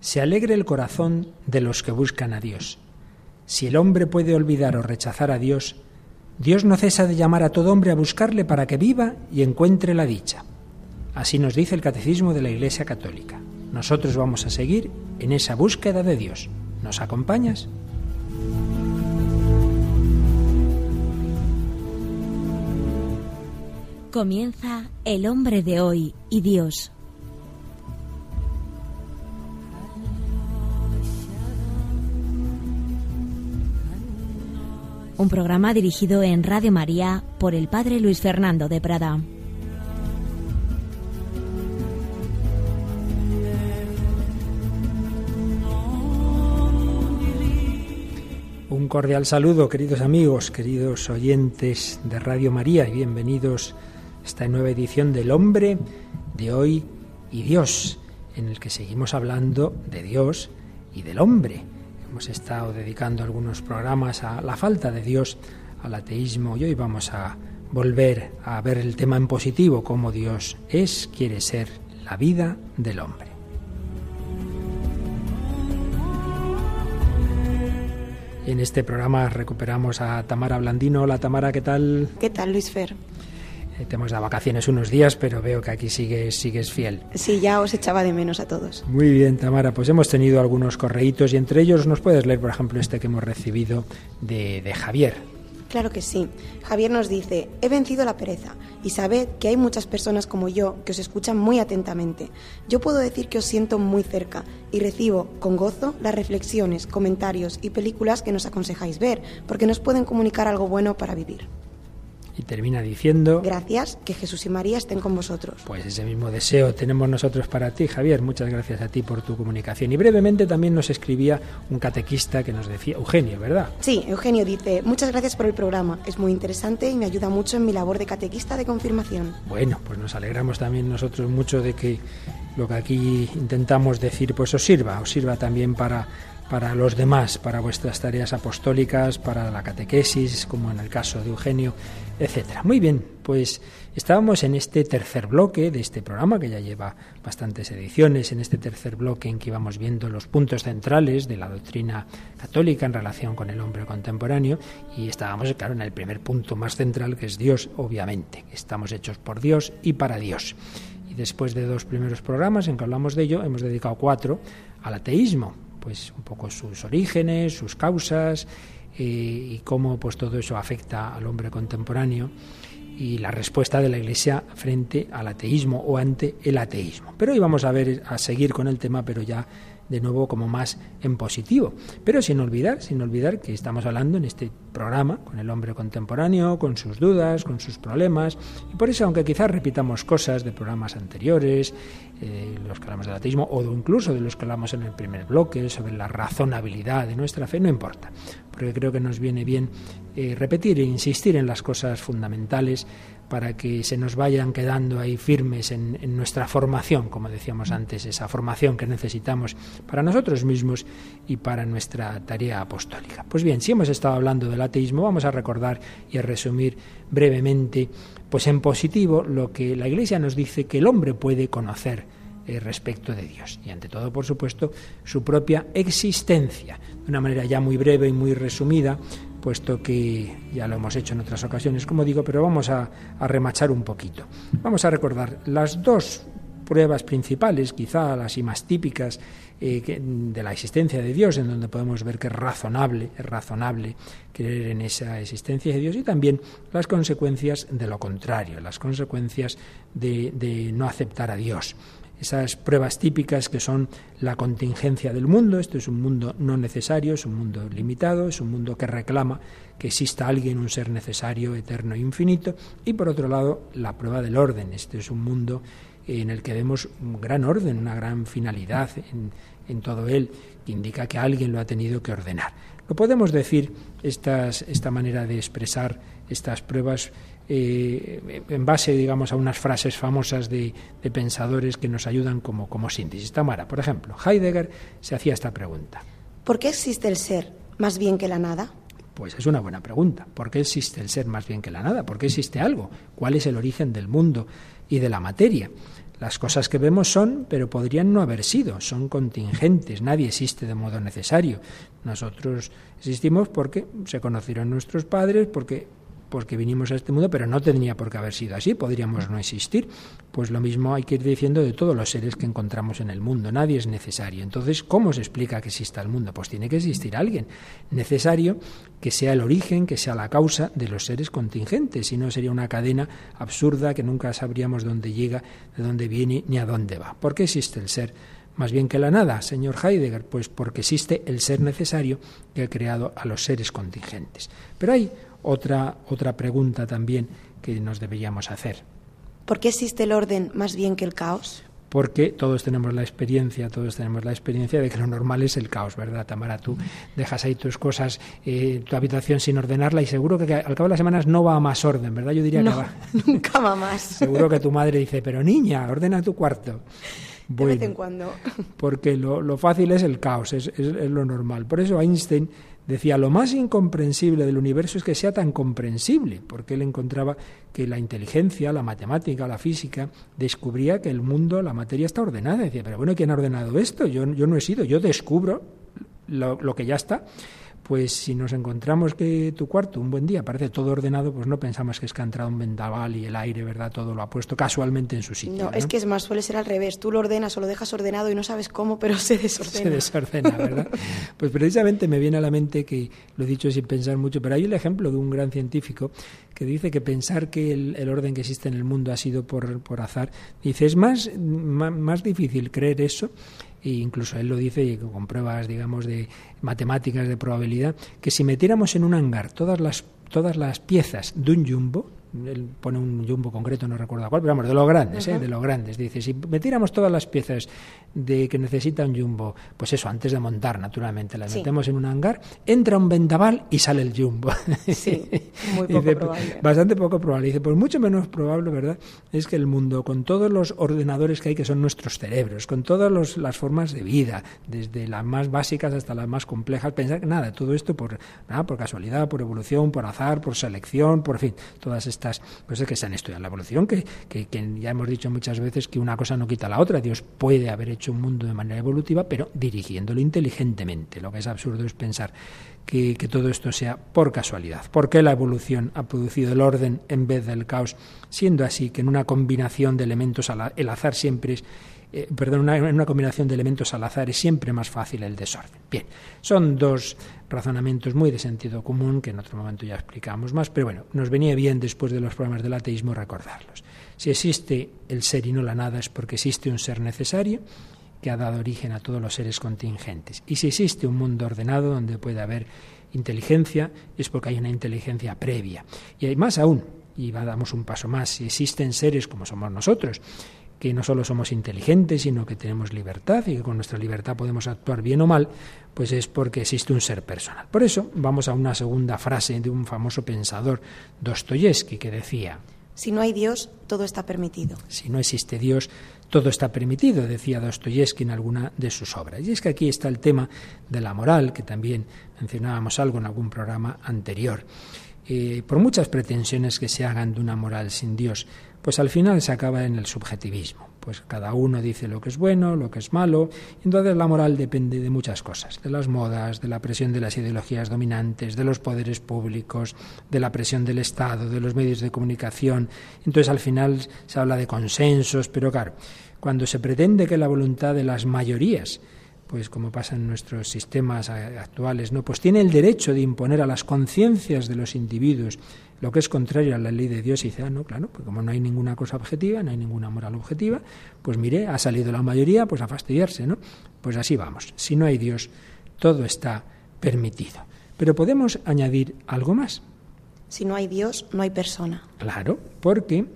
se alegre el corazón de los que buscan a Dios. Si el hombre puede olvidar o rechazar a Dios, Dios no cesa de llamar a todo hombre a buscarle para que viva y encuentre la dicha. Así nos dice el Catecismo de la Iglesia Católica. Nosotros vamos a seguir en esa búsqueda de Dios. ¿Nos acompañas? Comienza El hombre de hoy y Dios. Un programa dirigido en Radio María por el Padre Luis Fernando de Prada. Un cordial saludo, queridos amigos, queridos oyentes de Radio María, y bienvenidos a esta nueva edición del Hombre de hoy y Dios, en el que seguimos hablando de Dios y del hombre. Hemos estado dedicando algunos programas a la falta de Dios, al ateísmo, y hoy vamos a volver a ver el tema en positivo, cómo Dios es, quiere ser la vida del hombre. En este programa recuperamos a Tamara Blandino. Hola Tamara, ¿qué tal? ¿Qué tal, Luis Fer? Eh, te hemos dado vacaciones unos días, pero veo que aquí sigues, sigues fiel. Sí, ya os echaba de menos a todos. Muy bien, Tamara, pues hemos tenido algunos correitos y entre ellos nos puedes leer, por ejemplo, este que hemos recibido de, de Javier. Claro que sí. Javier nos dice, he vencido la pereza y sabed que hay muchas personas como yo que os escuchan muy atentamente. Yo puedo decir que os siento muy cerca y recibo con gozo las reflexiones, comentarios y películas que nos aconsejáis ver, porque nos pueden comunicar algo bueno para vivir. Y termina diciendo... Gracias, que Jesús y María estén con vosotros. Pues ese mismo deseo tenemos nosotros para ti, Javier. Muchas gracias a ti por tu comunicación. Y brevemente también nos escribía un catequista que nos decía, Eugenio, ¿verdad? Sí, Eugenio dice, muchas gracias por el programa. Es muy interesante y me ayuda mucho en mi labor de catequista de confirmación. Bueno, pues nos alegramos también nosotros mucho de que lo que aquí intentamos decir pues os sirva, os sirva también para para los demás, para vuestras tareas apostólicas, para la catequesis, como en el caso de Eugenio, etcétera. Muy bien, pues estábamos en este tercer bloque de este programa que ya lleva bastantes ediciones, en este tercer bloque en que íbamos viendo los puntos centrales de la doctrina católica en relación con el hombre contemporáneo y estábamos, claro, en el primer punto más central que es Dios, obviamente, estamos hechos por Dios y para Dios. Y después de dos primeros programas en que hablamos de ello, hemos dedicado cuatro al ateísmo, pues un poco sus orígenes, sus causas y cómo pues todo eso afecta al hombre contemporáneo y la respuesta de la Iglesia frente al ateísmo o ante el ateísmo. Pero hoy vamos a ver a seguir con el tema, pero ya de nuevo como más en positivo. Pero sin olvidar, sin olvidar que estamos hablando en este programa con el hombre contemporáneo, con sus dudas, con sus problemas. Y por eso, aunque quizás repitamos cosas de programas anteriores, eh, los que hablamos del ateísmo, o incluso de los que hablamos en el primer bloque, sobre la razonabilidad de nuestra fe, no importa. Porque creo que nos viene bien eh, repetir e insistir en las cosas fundamentales para que se nos vayan quedando ahí firmes en, nuestra formación, como decíamos antes, esa formación que necesitamos para nosotros mismos y para nuestra tarea apostólica. Pues bien, si hemos estado hablando del ateísmo, vamos a recordar y a resumir brevemente, pues en positivo, lo que la Iglesia nos dice que el hombre puede conocer eh, respecto de Dios. Y ante todo, por supuesto, su propia existencia. De una manera ya muy breve y muy resumida, puesto que ya lo hemos hecho en otras ocasiones, como digo, pero vamos a, remachar un poquito. Vamos a recordar las dos pruebas principales, quizá las y más típicas eh, de la existencia de Dios, en donde podemos ver que es razonable, es razonable creer en esa existencia de Dios, y también las consecuencias de lo contrario, las consecuencias de no aceptar a Dios esas pruebas típicas que son la contingencia del mundo. Esto es un mundo no necesario, es un mundo limitado, es un mundo que reclama que exista alguien, un ser necesario, eterno e infinito. Y por otro lado, la prueba del orden. Este es un mundo en el que vemos un gran orden, una gran finalidad en, en todo él, que indica que alguien lo ha tenido que ordenar. Lo podemos decir, estas, esta manera de expresar estas pruebas eh, en base, digamos, a unas frases famosas de, pensadores que nos ayudan como, como síntesis. Tamara, por ejemplo, Heidegger se hacía esta pregunta. ¿Por qué existe el ser más bien que la nada? Pues es una buena pregunta. ¿Por qué existe el ser más bien que la nada? ¿Por qué existe algo? ¿Cuál es el origen del mundo y de la materia? Las cosas que vemos son, pero podrían no haber sido, son contingentes, nadie existe de modo necesario. Nosotros existimos porque se conocieron nuestros padres, porque porque vinimos a este mundo, pero no tenía por qué haber sido así, podríamos no existir. Pues lo mismo hay que ir diciendo de todos los seres que encontramos en el mundo, nadie es necesario. Entonces, ¿cómo se explica que exista el mundo? Pues tiene que existir alguien necesario que sea el origen, que sea la causa de los seres contingentes, si no sería una cadena absurda que nunca sabríamos dónde llega, de dónde viene ni a dónde va. ¿Por qué existe el ser? más bien que la nada, señor Heidegger, pues porque existe el ser necesario que ha creado a los seres contingentes. Pero hay otra, otra pregunta también que nos deberíamos hacer. ¿Por qué existe el orden más bien que el caos? porque todos tenemos la experiencia, todos tenemos la experiencia de que lo normal es el caos, ¿verdad, Tamara? Tú dejas ahí tus cosas, eh, tu habitación sin ordenarla y seguro que al cabo de las semanas no va a más orden, ¿verdad? Yo diría que va. Nunca va más. Seguro que tu madre dice, pero niña, ordena tu cuarto. de vez en cuando. Porque lo, lo fácil es el caos, es, es, es lo normal. Por eso Einstein Decía, lo más incomprensible del universo es que sea tan comprensible, porque él encontraba que la inteligencia, la matemática, la física, descubría que el mundo, la materia está ordenada. Decía, pero bueno, ¿quién ha ordenado esto? Yo, yo no he sido, yo descubro lo, lo que ya está pues si nos encontramos que tu cuarto un buen día parece todo ordenado, pues no pensamos que es que ha entrado un vendaval y el aire, ¿verdad? Todo lo ha puesto casualmente en su sitio. No, es que es más, suele ser al revés. Tú lo ordenas o lo dejas ordenado y no sabes cómo, pero se desordena. Se desordena, ¿verdad? pues precisamente me viene a la mente que lo he dicho sin pensar mucho, pero hay el ejemplo de un gran científico que dice que pensar que el, orden que existe en el mundo ha sido por, por azar, dice, es más, más difícil creer eso e incluso él lo dice con pruebas, digamos, de matemáticas de probabilidad, que si metiéramos en un hangar todas las, todas las piezas de un jumbo, él pone un jumbo concreto, no recuerdo cuál, pero vamos, de los grandes, ¿eh? de los grandes. Dice, si metiéramos todas las piezas de que necesita un jumbo, pues eso, antes de montar, naturalmente, las metemos en un hangar, entra un vendaval y sale el jumbo. Sí, muy poco probable. Bastante poco probable. Dice, pues mucho menos probable, ¿verdad? Es que el mundo, con todos los ordenadores que hay, que son nuestros cerebros, con todas las formas de vida, desde las más básicas hasta las más complejas, pensar que nada, todo esto por, nada, por casualidad, por evolución, por azar, por selección, por fin, todas estas estas cosas que se han estudiado en la evolución, que, que, ya hemos dicho muchas veces que una cosa no quita la otra. Dios puede haber hecho un mundo de manera evolutiva, pero dirigiéndolo inteligentemente. Lo que es absurdo es pensar que, que, todo esto sea por casualidad. ¿Por qué la evolución ha producido el orden en vez del caos? Siendo así que en una combinación de elementos el azar siempre es eh, perdón, una, una combinación de elementos al azar es siempre más fácil el desorden. Bien, son dos razonamientos muy de sentido común que en otro momento ya explicamos más, pero bueno, nos venía bien después de los problemas del ateísmo recordarlos. Si existe el ser y no la nada es porque existe un ser necesario que ha dado origen a todos los seres contingentes. Y si existe un mundo ordenado donde puede haber inteligencia, es porque hay una inteligencia previa. Y hay más aún, y damos un paso más, si existen seres como somos nosotros, que no solo somos inteligentes, sino que tenemos libertad y que con nuestra libertad podemos actuar bien o mal, pues es porque existe un ser personal. Por eso vamos a una segunda frase de un famoso pensador, Dostoyevsky, que decía, Si no hay Dios, todo está permitido. Si no existe Dios, todo está permitido, decía Dostoyevsky en alguna de sus obras. Y es que aquí está el tema de la moral, que también mencionábamos algo en algún programa anterior. Eh, por muchas pretensiones que se hagan de una moral sin Dios, pues al final se acaba en el subjetivismo. Pues cada uno dice lo que es bueno, lo que es malo. Entonces la moral depende de muchas cosas, de las modas, de la presión de las ideologías dominantes, de los poderes públicos, de la presión del Estado, de los medios de comunicación. Entonces al final se habla de consensos, pero claro, cuando se pretende que la voluntad de las mayorías pues como pasa en nuestros sistemas actuales, no, pues tiene el derecho de imponer a las conciencias de los individuos lo que es contrario a la ley de Dios y dice, ah, no, claro, pues como no hay ninguna cosa objetiva, no hay ninguna moral objetiva, pues mire, ha salido la mayoría, pues a fastidiarse, ¿no? Pues así vamos. Si no hay Dios, todo está permitido. Pero podemos añadir algo más. Si no hay Dios, no hay persona. Claro, porque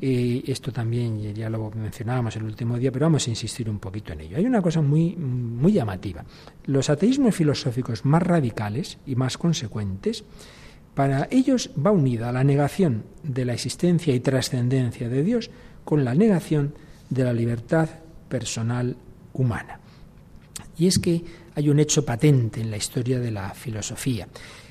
y esto también ya lo mencionábamos el último día, pero vamos a insistir un poquito en ello. Hay una cosa muy, muy llamativa. Los ateísmos filosóficos más radicales y más consecuentes, para ellos va unida la negación de la existencia y trascendencia de Dios con la negación de la libertad personal humana. Y es que hay un hecho patente en la historia de la filosofía.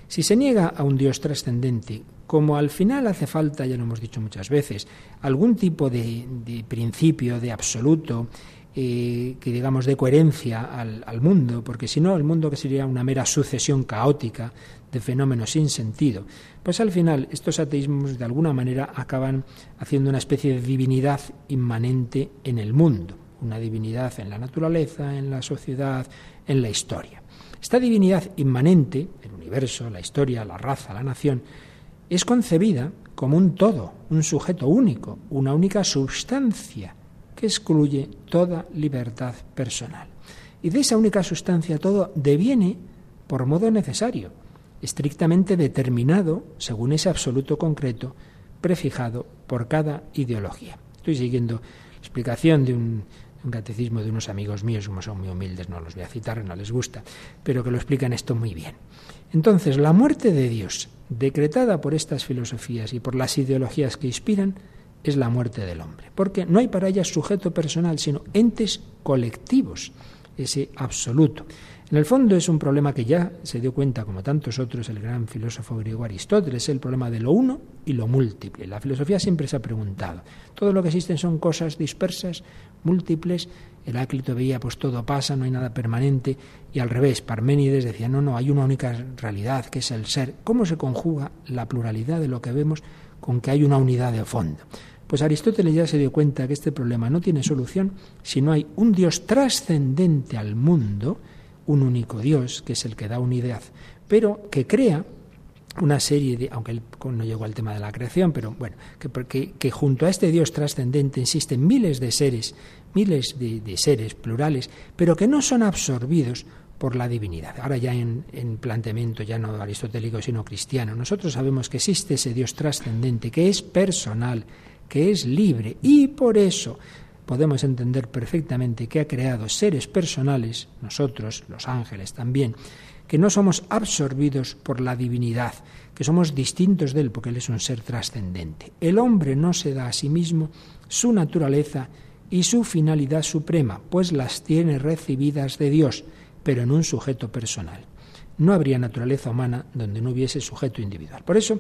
Si se niega a un Dios trascendente, como al final hace falta, ya lo hemos dicho muchas veces, algún tipo de, principio, de absoluto, eh, que digamos de coherencia al, al, mundo, porque si no el mundo que sería una mera sucesión caótica de fenómenos sin sentido, pues al final estos ateísmos de alguna manera acaban haciendo una especie de divinidad inmanente en el mundo, una divinidad en la naturaleza, en la sociedad, en la historia. Esta divinidad inmanente, el universo, la historia, la raza, la nación, es concebida como un todo, un sujeto único, una única sustancia que excluye toda libertad personal. Y de esa única sustancia todo deviene por modo necesario, estrictamente determinado según ese absoluto concreto prefijado por cada ideología. Estoy siguiendo la explicación de un, catecismo de unos amigos míos, como son muy humildes, no los voy a citar, no les gusta, pero que lo explican esto muy bien. Entonces, la muerte de Dios, decretada por estas filosofías y por las ideologías que inspiran, es la muerte del hombre, porque no hay para ellas sujeto personal, sino entes colectivos, ese absoluto. En el fondo es un problema que ya se dio cuenta, como tantos otros, el gran filósofo griego Aristóteles, el problema de lo uno y lo múltiple. La filosofía siempre se ha preguntado, todo lo que existen son cosas dispersas, múltiples, Heráclito veía pues todo pasa, no hay nada permanente, y al revés, Parménides decía, no, no, hay una única realidad, que es el ser. ¿Cómo se conjuga la pluralidad de lo que vemos con que hay una unidad de fondo? Pues Aristóteles ya se dio cuenta que este problema no tiene solución si no hay un Dios trascendente al mundo, un único Dios, que es el que da unidad, pero que crea una serie de, aunque él no llegó al tema de la creación, pero bueno, que, que junto a este Dios trascendente existen miles de seres, miles de, seres plurales, pero que no son absorbidos por la divinidad. Ahora ya en, planteamiento ya no aristotélico, sino cristiano, nosotros sabemos que existe ese Dios trascendente, que es personal, que es libre, y por eso podemos entender perfectamente que ha creado seres personales, nosotros, los ángeles también, que no somos absorbidos por la divinidad, que somos distintos de Él porque Él es un ser trascendente. El hombre no se da a sí mismo su naturaleza y su finalidad suprema, pues las tiene recibidas de Dios, pero en un sujeto personal. No habría naturaleza humana donde no hubiese sujeto individual. Por eso,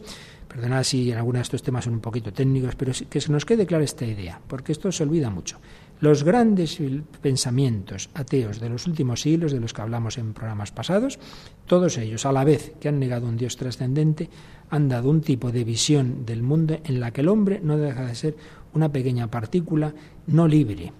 Perdonad si en algunos de estos temas son un poquito técnicos, pero que se nos quede clara esta idea, porque esto se olvida mucho. Los grandes pensamientos ateos de los últimos siglos, de los que hablamos en programas pasados, todos ellos, a la vez que han negado un Dios trascendente, han dado un tipo de visión del mundo en la que el hombre no deja de ser una pequeña partícula no libre.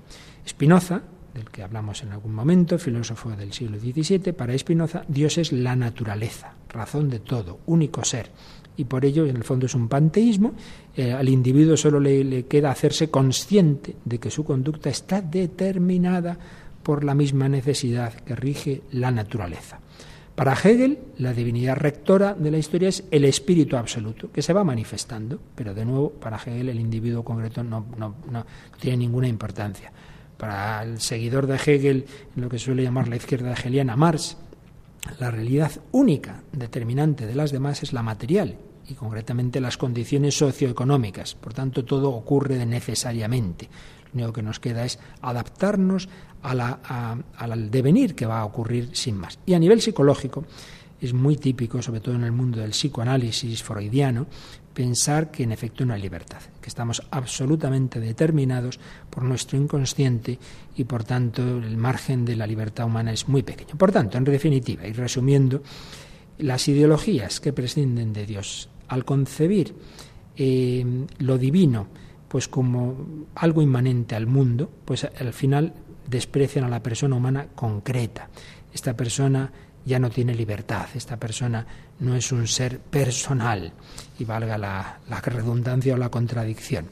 Spinoza, del que hablamos en algún momento, filósofo del siglo XVII, para Spinoza Dios es la naturaleza, razón de todo, único ser y por ello en el fondo es un panteísmo, eh, al individuo solo le, queda hacerse consciente de que su conducta está determinada por la misma necesidad que rige la naturaleza. Para Hegel, la divinidad rectora de la historia es el espíritu absoluto, que se va manifestando, pero de nuevo, para Hegel el individuo concreto no, no, no, tiene ninguna importancia. Para el seguidor de Hegel, lo que suele llamar la izquierda hegeliana, Marx, la realidad única determinante de las demás es la material y concretamente las condiciones socioeconómicas. Por tanto, todo ocurre necesariamente. Lo único que nos queda es adaptarnos al devenir que va a ocurrir sin más. Y a nivel psicológico, es muy típico, sobre todo en el mundo del psicoanálisis freudiano, pensar que en efecto no hay libertad, que estamos absolutamente determinados por nuestro inconsciente y por tanto el margen de la libertad humana es muy pequeño. Por tanto, en definitiva, y resumiendo, las ideologías que prescinden de Dios al concebir eh, lo divino pues como algo inmanente al mundo, pues al final desprecian a la persona humana concreta. Esta persona ya no tiene libertad, esta persona no es un ser personal, valga la, redundancia o la contradicción.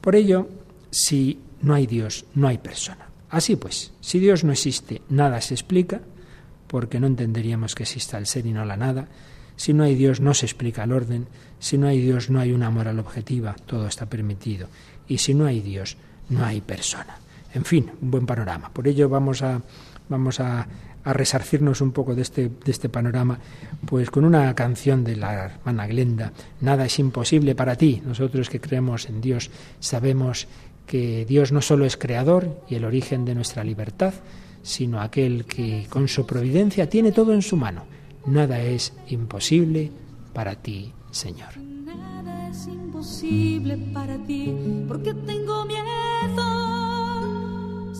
Por ello, si no hay Dios, no hay persona. Así pues, si Dios no existe, nada se explica, porque no entenderíamos que exista el ser y no la nada. Si no hay Dios, no se explica el orden. Si no hay Dios, no hay una moral objetiva, todo está permitido. Y si no hay Dios, no hay persona. En fin, un buen panorama. Por ello vamos a, vamos a a resarcirnos un poco de este, de este panorama, pues con una canción de la hermana Glenda, Nada es imposible para ti. Nosotros que creemos en Dios sabemos que Dios no solo es creador y el origen de nuestra libertad, sino aquel que con su providencia tiene todo en su mano. Nada es imposible para ti, Señor. Nada es imposible para ti, porque tengo miedo.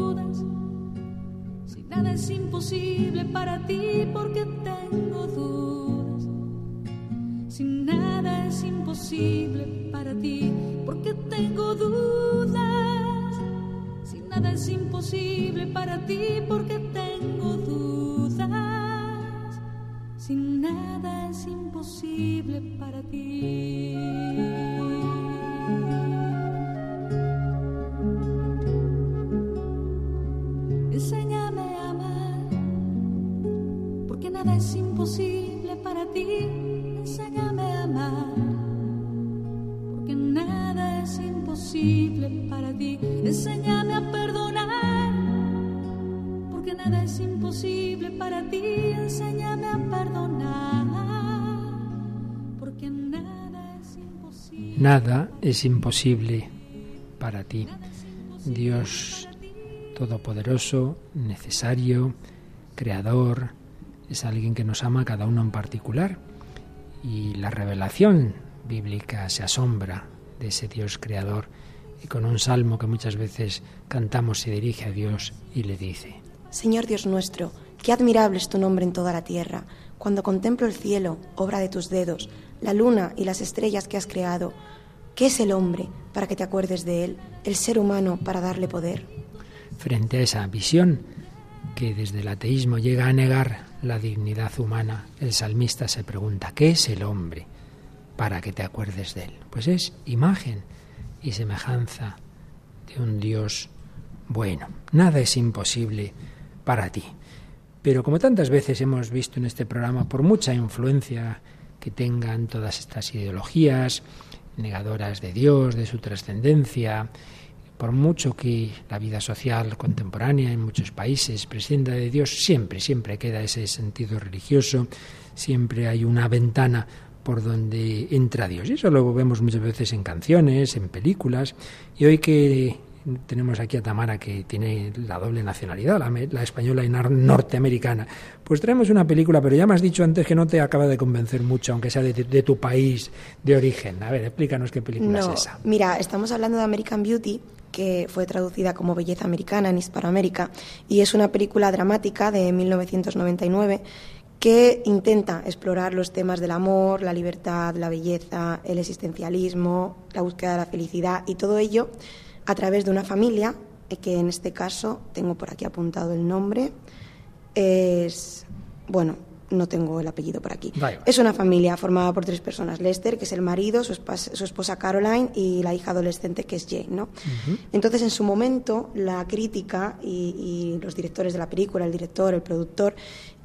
Dudas. Si nada es imposible para ti, porque tengo dudas. Si nada es imposible para ti, porque tengo dudas. Si nada es imposible para ti, porque tengo dudas. Si nada es imposible para ti. Nada es imposible para ti. Dios Todopoderoso, necesario, creador, es alguien que nos ama a cada uno en particular. Y la revelación bíblica se asombra de ese Dios creador y con un salmo que muchas veces cantamos se dirige a Dios y le dice, Señor Dios nuestro, qué admirable es tu nombre en toda la tierra. Cuando contemplo el cielo, obra de tus dedos, la luna y las estrellas que has creado, ¿qué es el hombre para que te acuerdes de él, el ser humano para darle poder? frente a esa visión que desde el ateísmo llega a negar la dignidad humana, el salmista se pregunta, ¿qué es el hombre para que te acuerdes de él? Pues es imagen y semejanza de un Dios bueno. Nada es imposible para ti. Pero como tantas veces hemos visto en este programa, por mucha influencia que tengan todas estas ideologías negadoras de Dios, de su trascendencia, por mucho que la vida social contemporánea en muchos países prescinda de Dios, siempre, siempre queda ese sentido religioso, siempre hay una ventana por donde entra Dios. Y eso lo vemos muchas veces en canciones, en películas. Y hoy que tenemos aquí a Tamara que tiene la doble nacionalidad, la, la, española y norteamericana. Pues traemos una película, pero ya me has dicho antes que no te acaba de convencer mucho, aunque sea de, de tu país de origen. A ver, explícanos qué película no, es esa. Mira, estamos hablando de American Beauty, que fue traducida como Belleza Americana en Hispanoamérica, y es una película dramática de 1999 que intenta explorar los temas del amor, la libertad, la belleza, el existencialismo, la búsqueda de la felicidad y todo ello a través de una familia, que en este caso tengo por aquí apuntado el nombre, es, bueno, no tengo el apellido por aquí. Vale. Es una familia formada por tres personas, Lester, que es el marido, su esposa, su esposa Caroline y la hija adolescente que es Jane, ¿no? Entonces, en su momento, la crítica y, y los directores de la película, el director, el productor,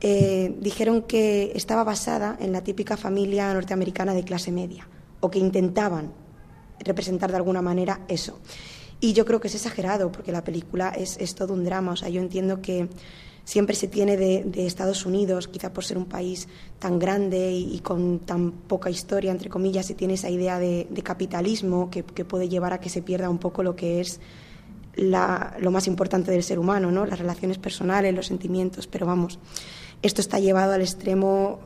eh, dijeron que estaba basada en la típica familia norteamericana de clase media, o que intentaban representar de alguna manera eso. Y yo creo que es exagerado, porque la película es, es todo un drama. O sea, yo entiendo que siempre se tiene de, de Estados Unidos, quizá por ser un país tan grande y, y, con tan poca historia, entre comillas, se tiene esa idea de, de capitalismo que, que, puede llevar a que se pierda un poco lo que es la, lo más importante del ser humano, ¿no? las relaciones personales, los sentimientos. Pero vamos, esto está llevado al extremo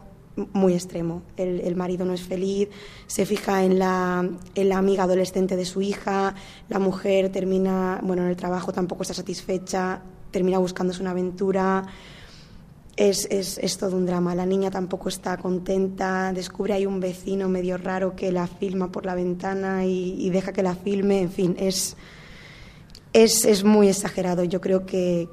muy extremo. El, el, marido no es feliz, se fija en la, en la amiga adolescente de su hija, la mujer termina, bueno, en el trabajo tampoco está satisfecha, termina buscándose una aventura. es, es, es, todo un drama. La niña tampoco está contenta, descubre hay un vecino medio raro que la filma por la ventana y, deja que la filme, en fin, es, es, es muy exagerado. Yo creo que,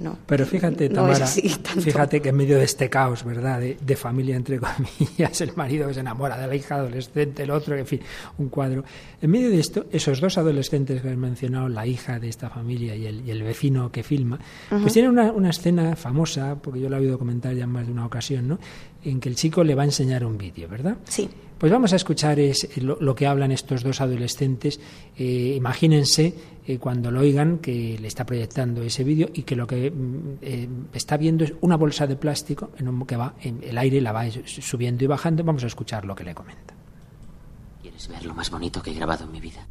no. Pero fíjate, Tamara, fíjate que en medio de este caos, ¿verdad? De, familia, entre comillas, el marido que se enamora de la hija adolescente, el otro, en fin, un cuadro. En medio de esto, esos dos adolescentes que has mencionado, la hija de esta familia y el, vecino que filma, pues tienen una, una, escena famosa, porque yo la he oído comentar ya en más de una ocasión, ¿no? En que el chico le va a enseñar un vídeo, ¿verdad? Sí. Pues vamos a escuchar es, lo, que hablan estos dos adolescentes. Eh, imagínense eh, cuando lo oigan que le está proyectando ese vídeo y que lo que mm, eh, está viendo es una bolsa de plástico en un, que va en el aire la va subiendo y bajando. Vamos a escuchar lo que le comenta. ¿Quieres ver lo más bonito que he grabado en mi vida?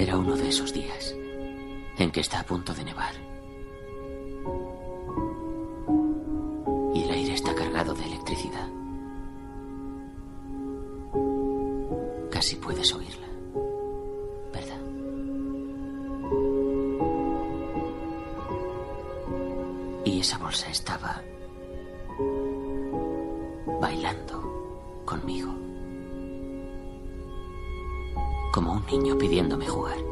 Era uno de esos días en que está a punto de nevar. Y el aire está cargado de electricidad. Casi puedes oírla, ¿verdad? Y esa bolsa estaba bailando conmigo como un niño pidiéndome jugar.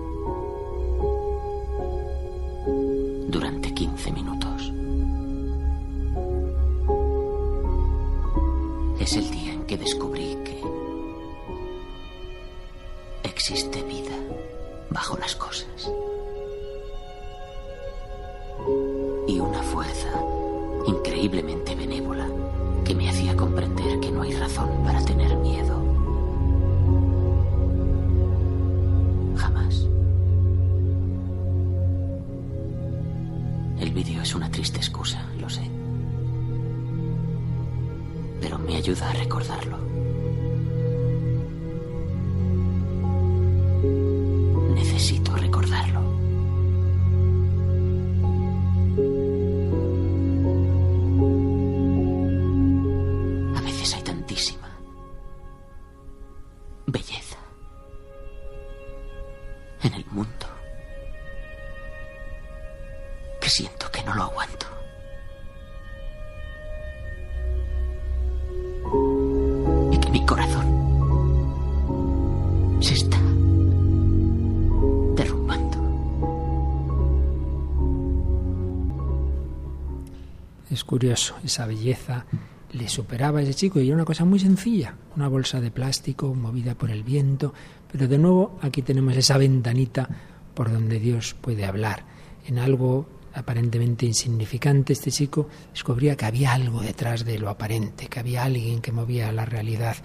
Esa belleza le superaba a ese chico. Y era una cosa muy sencilla, una bolsa de plástico movida por el viento, pero de nuevo aquí tenemos esa ventanita por donde Dios puede hablar, en algo aparentemente insignificante, este chico descubría que había algo detrás de lo aparente, que había alguien que movía la realidad,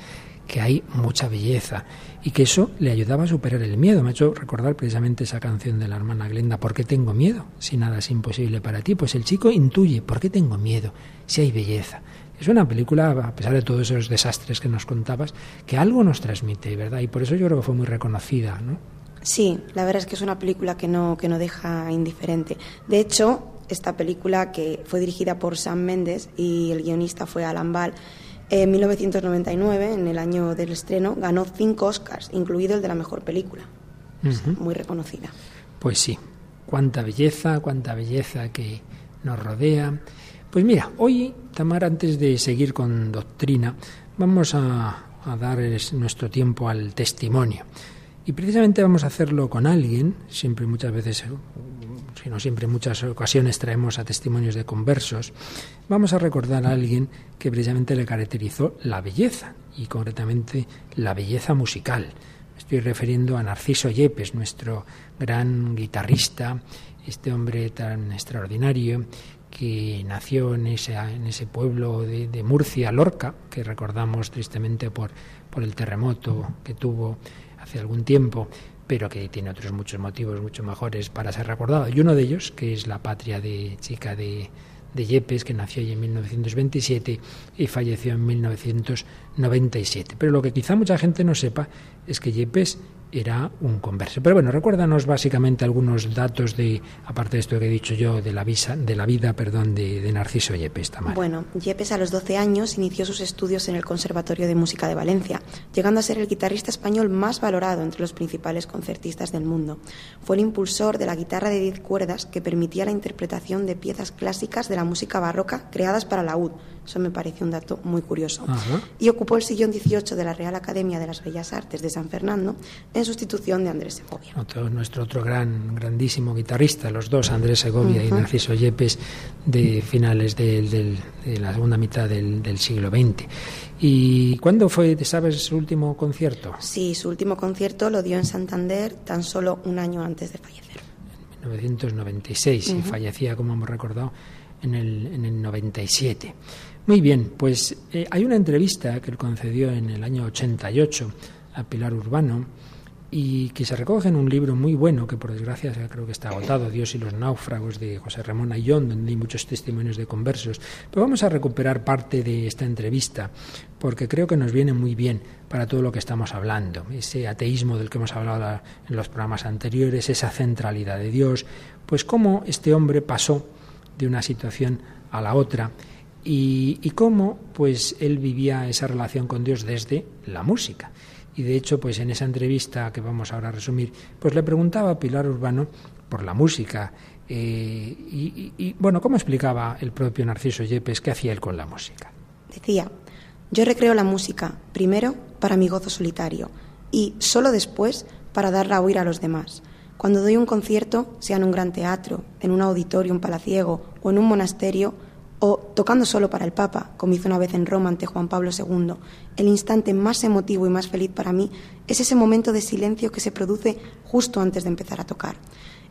que hay mucha belleza y que eso le ayudaba a superar el miedo. Me ha hecho recordar precisamente esa canción de la hermana Glenda, ¿por qué tengo miedo si nada es imposible para ti? Pues el chico intuye, ¿por qué tengo miedo si hay belleza? Es una película, a pesar de todos esos desastres que nos contabas, que algo nos transmite, ¿verdad? Y por eso yo creo que fue muy reconocida, ¿no? Sí, la verdad es que es una película que no, que no deja indiferente. De hecho, esta película que fue dirigida por Sam Mendes y el guionista fue Alan Ball, en 1999, en el año del estreno, ganó cinco Oscars, incluido el de la mejor película. Muy reconocida. Pues sí, cuánta belleza, cuánta belleza que nos rodea. Pues mira, hoy, Tamar, antes de seguir con doctrina, vamos a, a dar nuestro tiempo al testimonio. Y precisamente vamos a hacerlo con alguien, siempre muchas veces, si no siempre en muchas ocasiones traemos a testimonios de conversos, vamos a recordar a alguien que precisamente le caracterizó la belleza, y concretamente la belleza musical. Estoy refiriendo a Narciso Yepes, nuestro gran guitarrista, este hombre tan extraordinario que nació en ese, en ese pueblo de, de Murcia, Lorca, que recordamos tristemente por, por el terremoto que tuvo hace algún tiempo, pero que tiene otros muchos motivos mucho mejores para ser recordado. Y uno de ellos, que es la patria de chica de, de Yepes, que nació en 1927 y falleció en 1997. Pero lo que quizá mucha gente no sepa es que Yepes era un converso. Pero bueno, recuérdanos básicamente algunos datos de, aparte de esto que he dicho yo, de la, visa, de la vida perdón, de, Narciso Yepes. Tamar. Bueno, Yepes a los 12 años inició sus estudios en el Conservatorio de Música de Valencia, llegando a ser el guitarrista español más valorado entre los principales concertistas del mundo. Fue el impulsor de la guitarra de 10 cuerdas que permitía la interpretación de piezas clásicas de la música barroca creadas para la UD. Eso me parece un dato muy curioso. Y ocupó el sillón 18 de la Real Academia de las Bellas Artes de San Fernando en sustitución de Andrés Segovia. nuestro otro gran, grandísimo guitarrista, los dos, Andrés Segovia y Narciso Yepes, de finales de, la segunda mitad del, siglo XX. ¿Y cuándo fue, sabes, su último concierto? Sí, su último concierto lo dio en Santander tan solo un año antes de fallecer. En 1996, y fallecía, como hemos recordado, en el, en el 97. Muy bien, pues eh, hay una entrevista que él concedió en el año 88 a Pilar Urbano y que se recoge en un libro muy bueno que por desgracia creo que está agotado, Dios y los náufragos de José Ramón Ayón, donde hay muchos testimonios de conversos. Pero vamos a recuperar parte de esta entrevista porque creo que nos viene muy bien para todo lo que estamos hablando, ese ateísmo del que hemos hablado en los programas anteriores, esa centralidad de Dios, pues cómo este hombre pasó de una situación a la otra y, cómo pues él vivía esa relación con Dios desde la música. Y de hecho, pues en esa entrevista que vamos ahora a resumir, pues le preguntaba a Pilar Urbano por la música. Eh, y, y, bueno, ¿cómo explicaba el propio Narciso Yepes qué hacía él con la música? Decía, yo recreo la música, primero para mi gozo solitario y solo después para darla a oír a los demás. Cuando doy un concierto, sea en un gran teatro, en un auditorio, un palaciego o en un monasterio, o tocando solo para el Papa, como hizo una vez en Roma ante Juan Pablo II, el instante más emotivo y más feliz para mí es ese momento de silencio que se produce justo antes de empezar a tocar.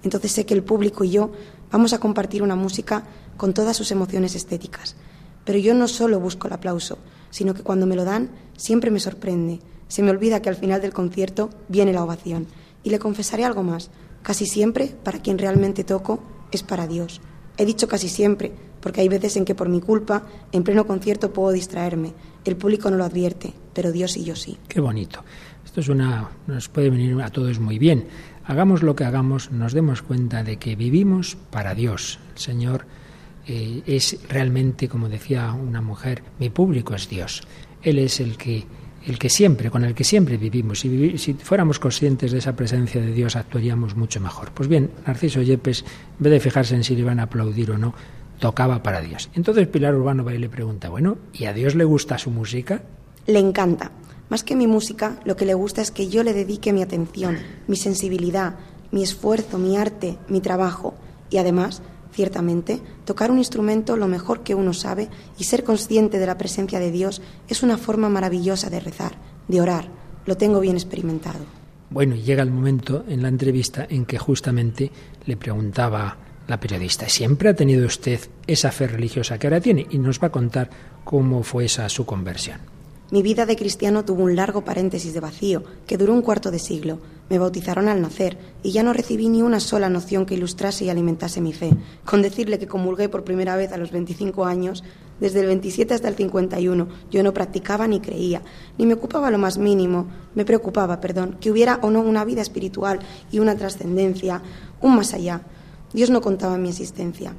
Entonces sé que el público y yo vamos a compartir una música con todas sus emociones estéticas. Pero yo no solo busco el aplauso, sino que cuando me lo dan siempre me sorprende. Se me olvida que al final del concierto viene la ovación. Y le confesaré algo más. Casi siempre, para quien realmente toco, es para Dios. He dicho casi siempre, porque hay veces en que por mi culpa, en pleno concierto puedo distraerme. El público no lo advierte, pero Dios y yo sí. Qué bonito. Esto es una nos puede venir a todos muy bien. Hagamos lo que hagamos, nos demos cuenta de que vivimos para Dios. El Señor eh, es realmente, como decía una mujer, mi público es Dios. Él es el que el que siempre, con el que siempre vivimos. Si, fuéramos conscientes de esa presencia de Dios, actuaríamos mucho mejor. Pues bien, Narciso Yepes, en vez de fijarse en si le iban a aplaudir o no, tocaba para Dios. Entonces Pilar Urbano va y le pregunta, bueno, ¿y a Dios le gusta su música? Le encanta. Más que mi música, lo que le gusta es que yo le dedique mi atención, mi sensibilidad, mi esfuerzo, mi arte, mi trabajo. Y además, ciertamente, tocar un instrumento lo mejor que uno sabe y ser consciente de la presencia de Dios es una forma maravillosa de rezar, de orar. Lo tengo bien experimentado. Bueno, y llega el momento en la entrevista en que justamente le preguntaba la periodista, ¿siempre ha tenido usted esa fe religiosa que ahora tiene? Y nos va a contar cómo fue esa su conversión. Mi vida de cristiano tuvo un largo paréntesis de vacío que duró un cuarto de siglo. Me bautizaron al nacer y ya no recibí ni una sola noción que ilustrase y alimentase mi fe. Con decirle que comulgué por primera vez a los 25 años, desde el 27 hasta el 51, yo no practicaba ni creía, ni me ocupaba lo más mínimo, me preocupaba, perdón, que hubiera o no una vida espiritual y una trascendencia, un más allá. Dios no contaba mi existencia,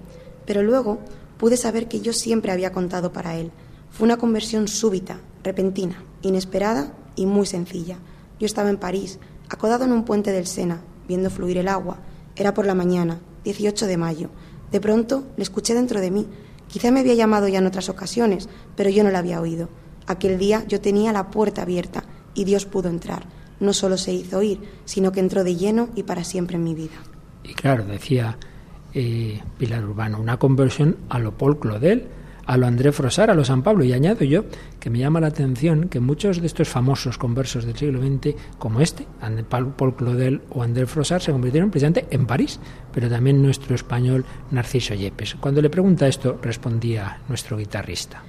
pero luego pude saber que yo siempre había contado para Él. Fue una conversión súbita, repentina, inesperada y muy sencilla. Yo estaba en París, acodado en un puente del Sena, viendo fluir el agua. Era por la mañana, 18 de mayo. De pronto le escuché dentro de mí. Quizá me había llamado ya en otras ocasiones, pero yo no la había oído. Aquel día yo tenía la puerta abierta y Dios pudo entrar. No solo se hizo oír, sino que entró de lleno y para siempre en mi vida. Y claro, decía eh, Pilar Urbano, una conversión a lo Paul Claudel, a lo André Frosar, a lo San Pablo. Y añado yo que me llama la atención que muchos de estos famosos conversos del siglo XX, como este, Paul Claudel o André Frosar, se convirtieron precisamente en París, pero también nuestro español Narciso Yepes. Cuando le pregunta esto, respondía nuestro guitarrista.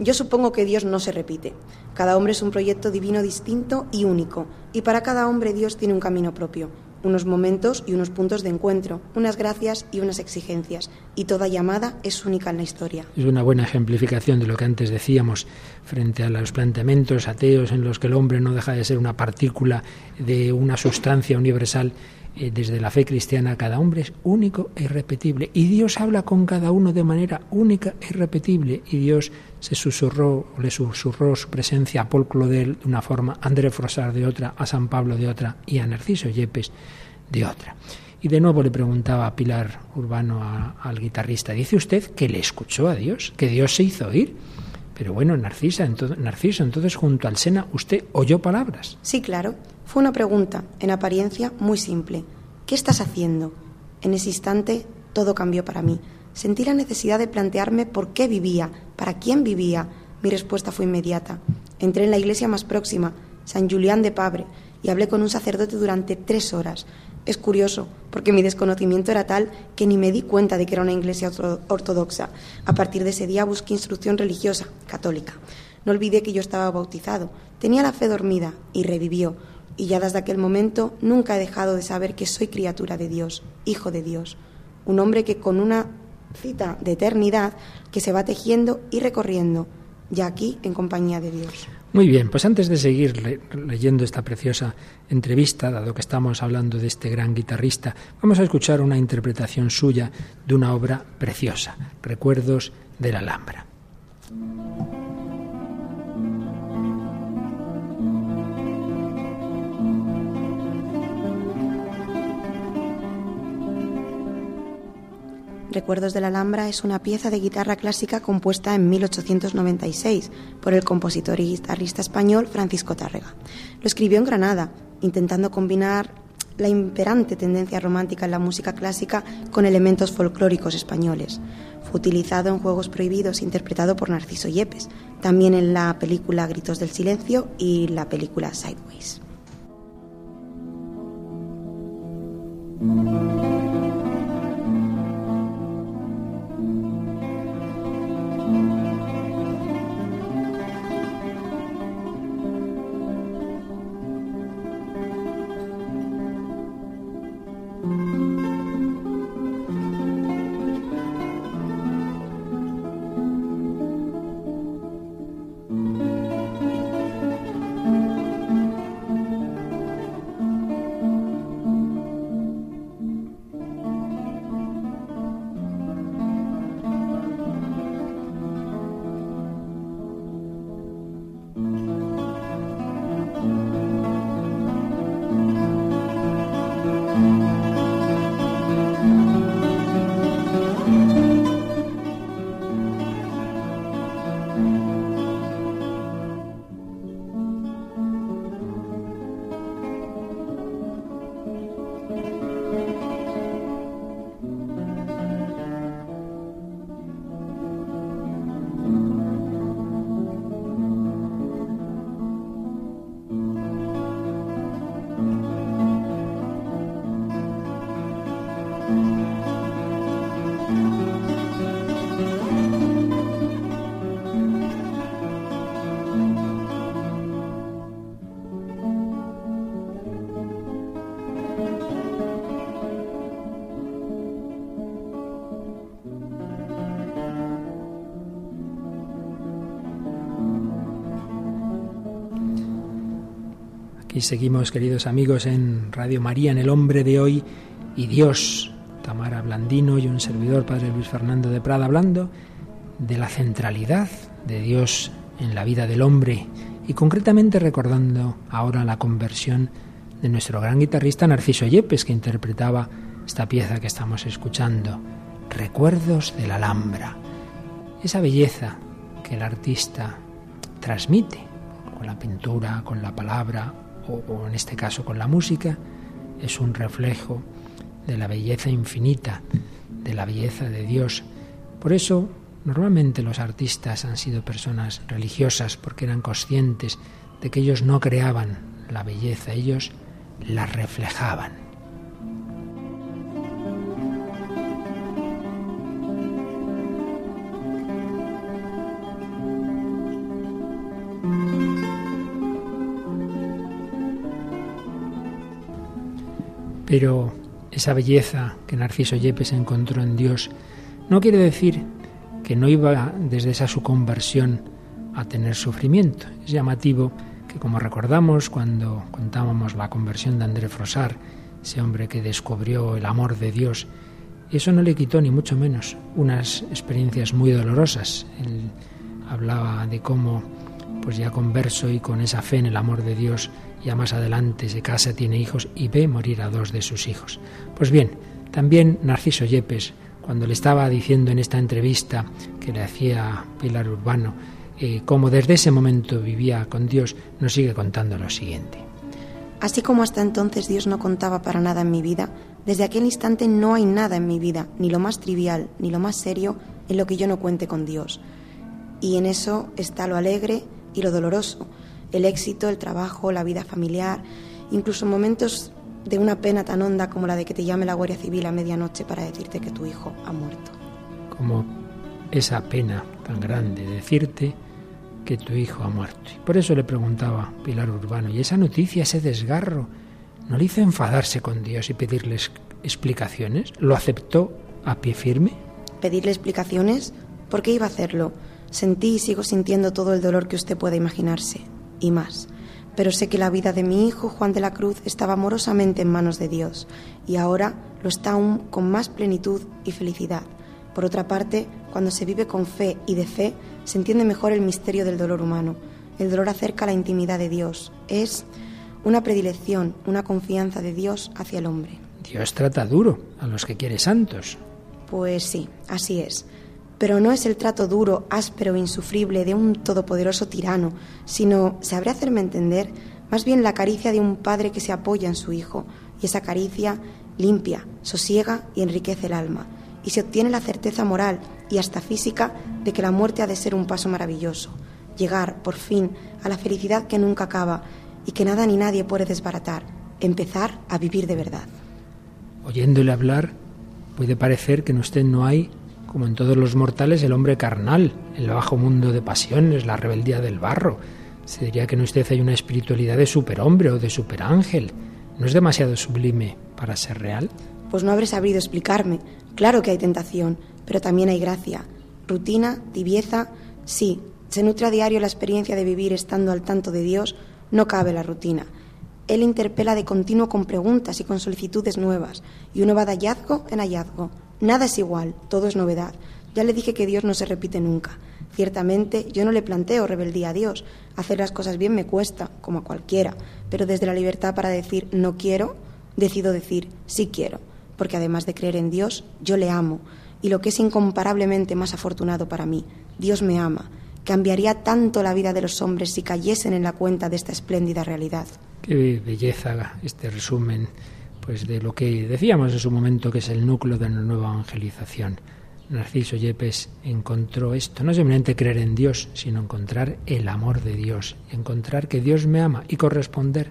yo supongo que Dios no se repite. Cada hombre es un proyecto divino distinto y único, y para cada hombre Dios tiene un camino propio. Unos momentos y unos puntos de encuentro, unas gracias y unas exigencias, y toda llamada es única en la historia. Es una buena ejemplificación de lo que antes decíamos frente a los planteamientos ateos en los que el hombre no deja de ser una partícula de una sustancia universal. Eh, desde la fe cristiana cada hombre es único e irrepetible y Dios habla con cada uno de manera única e irrepetible y Dios se susurró, le susurró su presencia a Paul Claudel de una forma, a André Frossard de otra, a San Pablo de otra y a Narciso Yepes de otra. Y de nuevo le preguntaba a Pilar Urbano al guitarrista, dice usted que le escuchó a Dios, que Dios se hizo oír. Pero bueno, Narcisa, entonces, Narciso, entonces junto al Sena, ¿usted oyó palabras? Sí, claro. Fue una pregunta, en apariencia muy simple. ¿Qué estás haciendo? En ese instante todo cambió para mí. Sentí la necesidad de plantearme por qué vivía, para quién vivía. Mi respuesta fue inmediata. Entré en la iglesia más próxima, San Julián de Pabre, y hablé con un sacerdote durante tres horas. Es curioso, porque mi desconocimiento era tal que ni me di cuenta de que era una iglesia ortodoxa. A partir de ese día busqué instrucción religiosa, católica. No olvidé que yo estaba bautizado. Tenía la fe dormida y revivió. Y ya desde aquel momento nunca he dejado de saber que soy criatura de Dios, hijo de Dios. Un hombre que con una cita de eternidad que se va tejiendo y recorriendo, ya aquí en compañía de Dios. Muy bien, pues antes de seguir leyendo esta preciosa entrevista, dado que estamos hablando de este gran guitarrista, vamos a escuchar una interpretación suya de una obra preciosa, Recuerdos de la Alhambra. Recuerdos de la Alhambra es una pieza de guitarra clásica compuesta en 1896 por el compositor y guitarrista español Francisco Tárrega. Lo escribió en Granada, intentando combinar la imperante tendencia romántica en la música clásica con elementos folclóricos españoles. Fue utilizado en Juegos Prohibidos, interpretado por Narciso Yepes, también en la película Gritos del Silencio y la película Sideways. Y seguimos, queridos amigos, en Radio María, en El Hombre de Hoy y Dios. Tamara Blandino y un servidor, Padre Luis Fernando de Prada, hablando de la centralidad de Dios en la vida del hombre y concretamente recordando ahora la conversión de nuestro gran guitarrista Narciso Yepes, que interpretaba esta pieza que estamos escuchando, Recuerdos de la Alhambra. Esa belleza que el artista transmite con la pintura, con la palabra, o, en este caso con la música, es un reflejo de la belleza infinita, de la belleza de Dios. Por eso, normalmente los artistas han sido personas religiosas porque eran conscientes de que ellos no creaban la belleza, ellos la reflejaban. Pero esa belleza que Narciso Yepes encontró en Dios no quiere decir que no iba desde esa su conversión a tener sufrimiento. Es llamativo que, como recordamos cuando contábamos la conversión de André Frosar, ese hombre que descubrió el amor de Dios, eso no le quitó ni mucho menos unas experiencias muy dolorosas. Él hablaba de cómo, pues ya converso y con esa fe en el amor de Dios, ya más adelante se casa, tiene hijos y ve morir a dos de sus hijos. Pues bien, también Narciso Yepes, cuando le estaba diciendo en esta entrevista que le hacía Pilar Urbano, eh, cómo desde ese momento vivía con Dios, nos sigue contando lo siguiente. Así como hasta entonces Dios no contaba para nada en mi vida, desde aquel instante no hay nada en mi vida, ni lo más trivial, ni lo más serio, en lo que yo no cuente con Dios. Y en eso está lo alegre y lo doloroso, el éxito, el trabajo, la vida familiar, incluso momentos de una pena tan honda como la de que te llame la Guardia Civil a medianoche para decirte que tu hijo ha muerto. Como esa pena tan grande, decirte que tu hijo ha muerto. Por eso le preguntaba Pilar Urbano, ¿y esa noticia, ese desgarro, no le hizo enfadarse con Dios y pedirles explicaciones? ¿Lo aceptó a pie firme? ¿Pedirle explicaciones? ¿Por qué iba a hacerlo? Sentí y sigo sintiendo todo el dolor que usted puede imaginarse, y más. Pero sé que la vida de mi hijo Juan de la Cruz estaba amorosamente en manos de Dios, y ahora lo está aún con más plenitud y felicidad. Por otra parte, cuando se vive con fe y de fe, se entiende mejor el misterio del dolor humano. El dolor acerca la intimidad de Dios. Es una predilección, una confianza de Dios hacia el hombre. Dios trata duro a los que quiere santos. Pues sí, así es. Pero no es el trato duro, áspero e insufrible de un todopoderoso tirano, sino, sabré hacerme entender, más bien la caricia de un padre que se apoya en su hijo, y esa caricia limpia, sosiega y enriquece el alma y se obtiene la certeza moral y hasta física de que la muerte ha de ser un paso maravilloso, llegar, por fin, a la felicidad que nunca acaba y que nada ni nadie puede desbaratar, empezar a vivir de verdad. Oyéndole hablar, puede parecer que en usted no hay, como en todos los mortales, el hombre carnal, el bajo mundo de pasiones, la rebeldía del barro. Se diría que en usted hay una espiritualidad de superhombre o de superángel. ¿No es demasiado sublime para ser real? Pues no habré sabido explicarme, Claro que hay tentación, pero también hay gracia. Rutina, tibieza, sí. Se nutre a diario la experiencia de vivir estando al tanto de Dios, no cabe la rutina. Él interpela de continuo con preguntas y con solicitudes nuevas, y uno va de hallazgo en hallazgo. Nada es igual, todo es novedad. Ya le dije que Dios no se repite nunca. Ciertamente, yo no le planteo rebeldía a Dios. Hacer las cosas bien me cuesta, como a cualquiera, pero desde la libertad para decir no quiero, decido decir sí quiero porque además de creer en Dios, yo le amo, y lo que es incomparablemente más afortunado para mí, Dios me ama. Cambiaría tanto la vida de los hombres si cayesen en la cuenta de esta espléndida realidad. Qué belleza este resumen pues de lo que decíamos en su momento que es el núcleo de la nueva evangelización. Narciso Yepes encontró esto, no simplemente creer en Dios, sino encontrar el amor de Dios, encontrar que Dios me ama y corresponder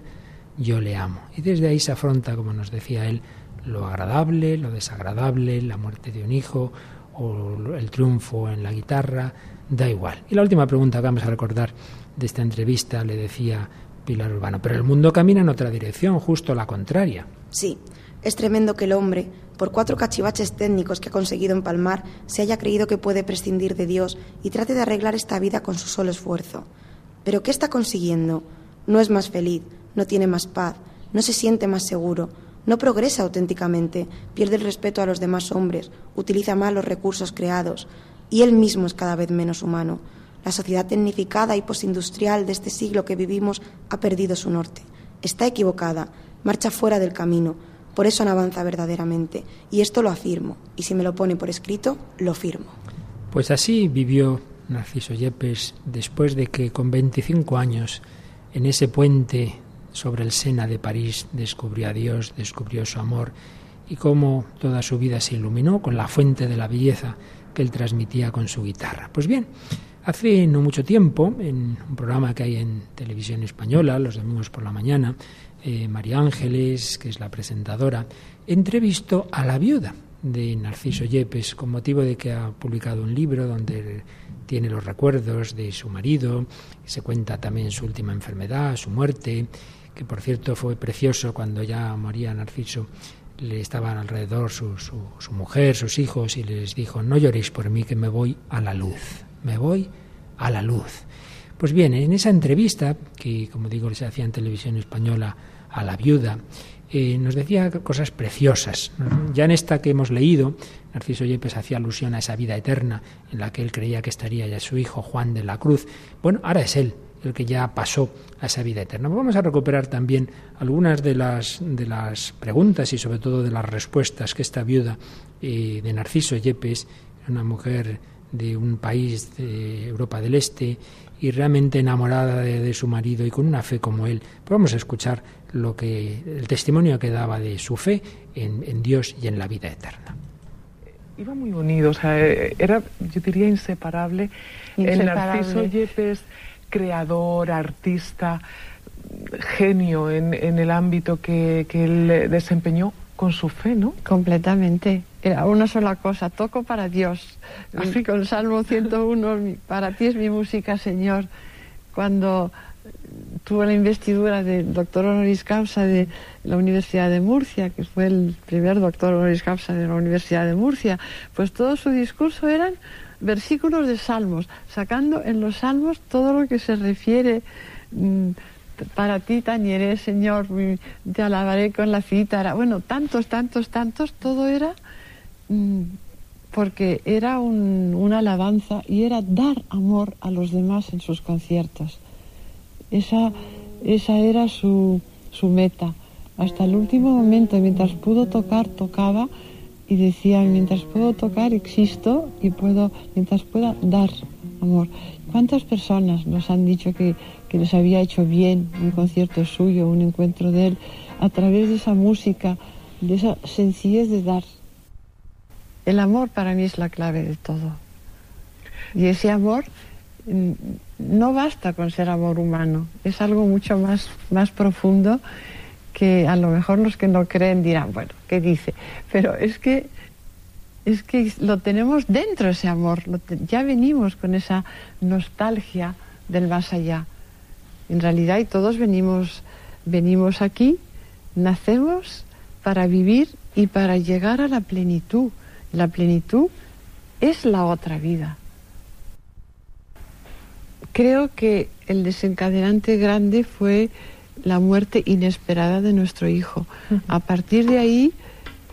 yo le amo. Y desde ahí se afronta, como nos decía él, lo agradable, lo desagradable, la muerte de un hijo o el triunfo en la guitarra, da igual. Y la última pregunta que vamos a recordar de esta entrevista le decía Pilar Urbano, pero el mundo camina en otra dirección, justo la contraria. Sí, es tremendo que el hombre, por cuatro cachivaches técnicos que ha conseguido empalmar, se haya creído que puede prescindir de Dios y trate de arreglar esta vida con su solo esfuerzo. Pero ¿qué está consiguiendo? No es más feliz, no tiene más paz, no se siente más seguro, no progresa auténticamente, pierde el respeto a los demás hombres, utiliza mal los recursos creados y él mismo es cada vez menos humano. La sociedad tecnificada y postindustrial de este siglo que vivimos ha perdido su norte. Está equivocada, marcha fuera del camino, por eso no avanza verdaderamente. Y esto lo afirmo, y si me lo pone por escrito, lo firmo. Pues así vivió Narciso Yepes después de que con 25 años, en ese puente sobre el Sena de París descubrió a Dios, descubrió su amor y cómo toda su vida se iluminó con la fuente de la belleza que él transmitía con su guitarra. Pues bien, hace no mucho tiempo, en un programa que hay en televisión española, los domingos por la mañana, eh, María Ángeles, que es la presentadora, entrevistó a la viuda de Narciso Yepes con motivo de que ha publicado un libro donde tiene los recuerdos de su marido, se cuenta también su última enfermedad, su muerte, que por cierto fue precioso cuando ya moría Narciso, le estaban alrededor su, su, mujer, sus hijos, y les dijo, no lloréis por mí que me voy a la luz, me voy a la luz. Pues bien, en esa entrevista, que como digo se hacía en televisión española a la viuda, eh, nos decía cosas preciosas. Ya en esta que hemos leído, Narciso Yepes hacía alusión a esa vida eterna en la que él creía que estaría ya su hijo Juan de la Cruz. Bueno, ahora es él el que ya pasó a esa vida eterna. Vamos a recuperar también algunas de las, de las preguntas y sobre todo de las respuestas que esta viuda eh, de Narciso Yepes, una mujer de un país de Europa del Este y realmente enamorada de, su marido y con una fe como él. Pues vamos a escuchar lo que el testimonio que daba de su fe en, Dios y en la vida eterna. Iba muy unido, o sea, era, yo diría, inseparable. El Narciso Yepes, creador, artista, genio en, el ámbito que, que él desempeñó con su fe, ¿no? Completamente. Era una sola cosa, toco para Dios. Así con el Salmo 101, para ti es mi música, Señor. Cuando tuvo la investidura de doctor honoris causa de la Universidad de Murcia, que fue el primer doctor honoris causa de la Universidad de Murcia, pues todo su discurso eran versículos de salmos, sacando en los salmos todo lo que se refiere mm, para ti tañeré, Señor, te alabaré con la cítara. Bueno, tantos, tantos, tantos, todo era porque era una alabanza y era dar amor a los demás en sus conciertos. Esa, esa era su, su meta. Hasta el último momento, mientras pudo tocar, tocaba y decía, mientras puedo tocar, existo y puedo, mientras pueda dar amor. ¿Cuántas personas nos han dicho que, que les había hecho bien un concierto suyo, un encuentro de él, a través de esa música, de esa sencillez de dar? El amor para mí es la clave de todo. Y ese amor mm, no basta con ser amor humano, es algo mucho más, más profundo que a lo mejor los que no creen dirán, bueno, ¿qué dice? Pero es que es que lo tenemos dentro ese amor, ya venimos con esa nostalgia del más allá. En realidad y todos venimos venimos aquí, nacemos para vivir y para llegar a la plenitud. La plenitud es la otra vida. Creo que el desencadenante grande fue la muerte inesperada de nuestro hijo. A partir de ahí,